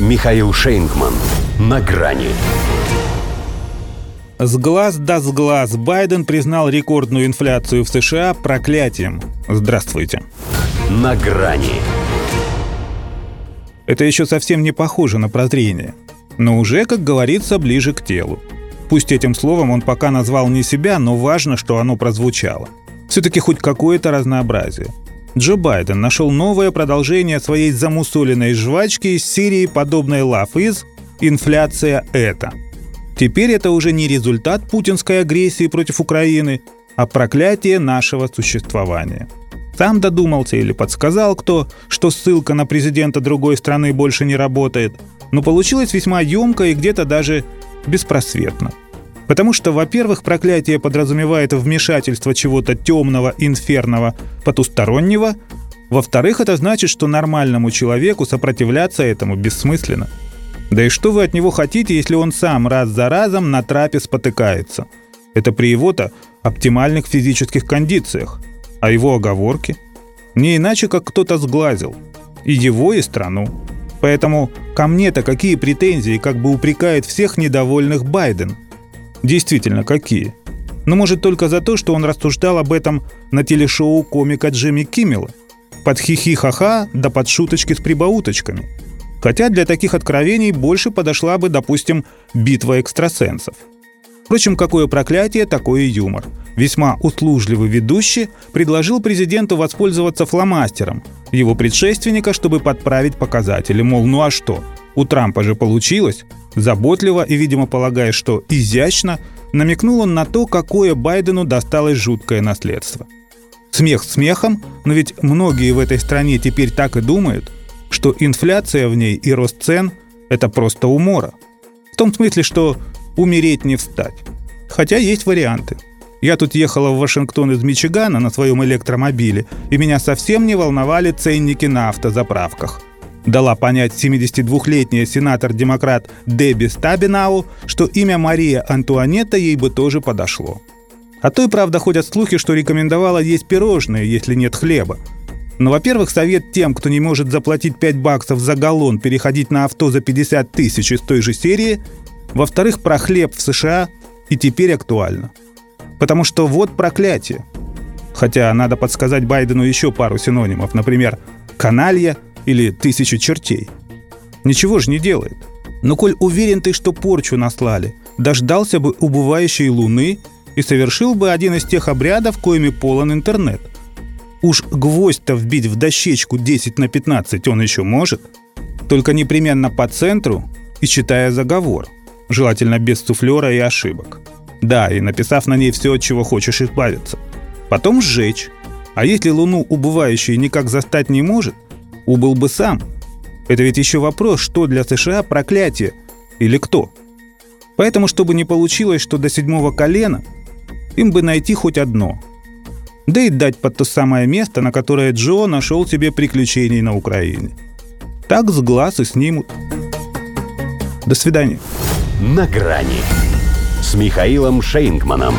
Михаил Шейнгман. На грани. С глаз до с глаз Байден признал рекордную инфляцию в США проклятием. Здравствуйте. На грани. Это еще совсем не похоже на прозрение. Но уже, как говорится, ближе к телу. Пусть этим словом он пока назвал не себя, но важно, что оно прозвучало. Все-таки хоть какое-то разнообразие. Джо Байден нашел новое продолжение своей замусоленной жвачки из серии подобной Love Is «Инфляция – это». Теперь это уже не результат путинской агрессии против Украины, а проклятие нашего существования. Сам додумался или подсказал кто, что ссылка на президента другой страны больше не работает, но получилось весьма емко и где-то даже беспросветно. Потому что, во-первых, проклятие подразумевает вмешательство чего-то темного, инферного, потустороннего. Во-вторых, это значит, что нормальному человеку сопротивляться этому бессмысленно. Да и что вы от него хотите, если он сам раз за разом на трапе спотыкается? Это при его-то оптимальных физических кондициях. А его оговорки? Не иначе, как кто-то сглазил. И его, и страну. Поэтому ко мне-то какие претензии, как бы упрекает всех недовольных Байден – Действительно, какие? Ну, может, только за то, что он рассуждал об этом на телешоу комика Джимми Киммела. Под хихи-ха-ха, да под шуточки с прибауточками. Хотя для таких откровений больше подошла бы, допустим, битва экстрасенсов. Впрочем, какое проклятие, такой и юмор. Весьма услужливый ведущий предложил президенту воспользоваться фломастером, его предшественника, чтобы подправить показатели. Мол, ну а что? У Трампа же получилось. Заботливо и, видимо, полагая, что изящно, намекнул он на то, какое Байдену досталось жуткое наследство. Смех смехом, но ведь многие в этой стране теперь так и думают, что инфляция в ней и рост цен – это просто умора. В том смысле, что умереть не встать. Хотя есть варианты. Я тут ехала в Вашингтон из Мичигана на своем электромобиле, и меня совсем не волновали ценники на автозаправках – дала понять 72-летняя сенатор-демократ Дебби Стабинау, что имя Мария Антуанетта ей бы тоже подошло. А то и правда ходят слухи, что рекомендовала есть пирожные, если нет хлеба. Но, во-первых, совет тем, кто не может заплатить 5 баксов за галлон, переходить на авто за 50 тысяч из той же серии. Во-вторых, про хлеб в США и теперь актуально. Потому что вот проклятие. Хотя надо подсказать Байдену еще пару синонимов, например, каналья – или тысячу чертей. Ничего же не делает. Но коль уверен ты, что порчу наслали, дождался бы убывающей луны и совершил бы один из тех обрядов, коими полон интернет. Уж гвоздь-то вбить в дощечку 10 на 15 он еще может, только непременно по центру и читая заговор, желательно без суфлера и ошибок. Да, и написав на ней все, от чего хочешь избавиться. Потом сжечь. А если луну убывающей никак застать не может, убыл бы сам. Это ведь еще вопрос, что для США проклятие или кто. Поэтому, чтобы не получилось, что до седьмого колена, им бы найти хоть одно. Да и дать под то самое место, на которое Джо нашел себе приключений на Украине. Так с глаз и снимут. До свидания. На грани с Михаилом Шейнгманом.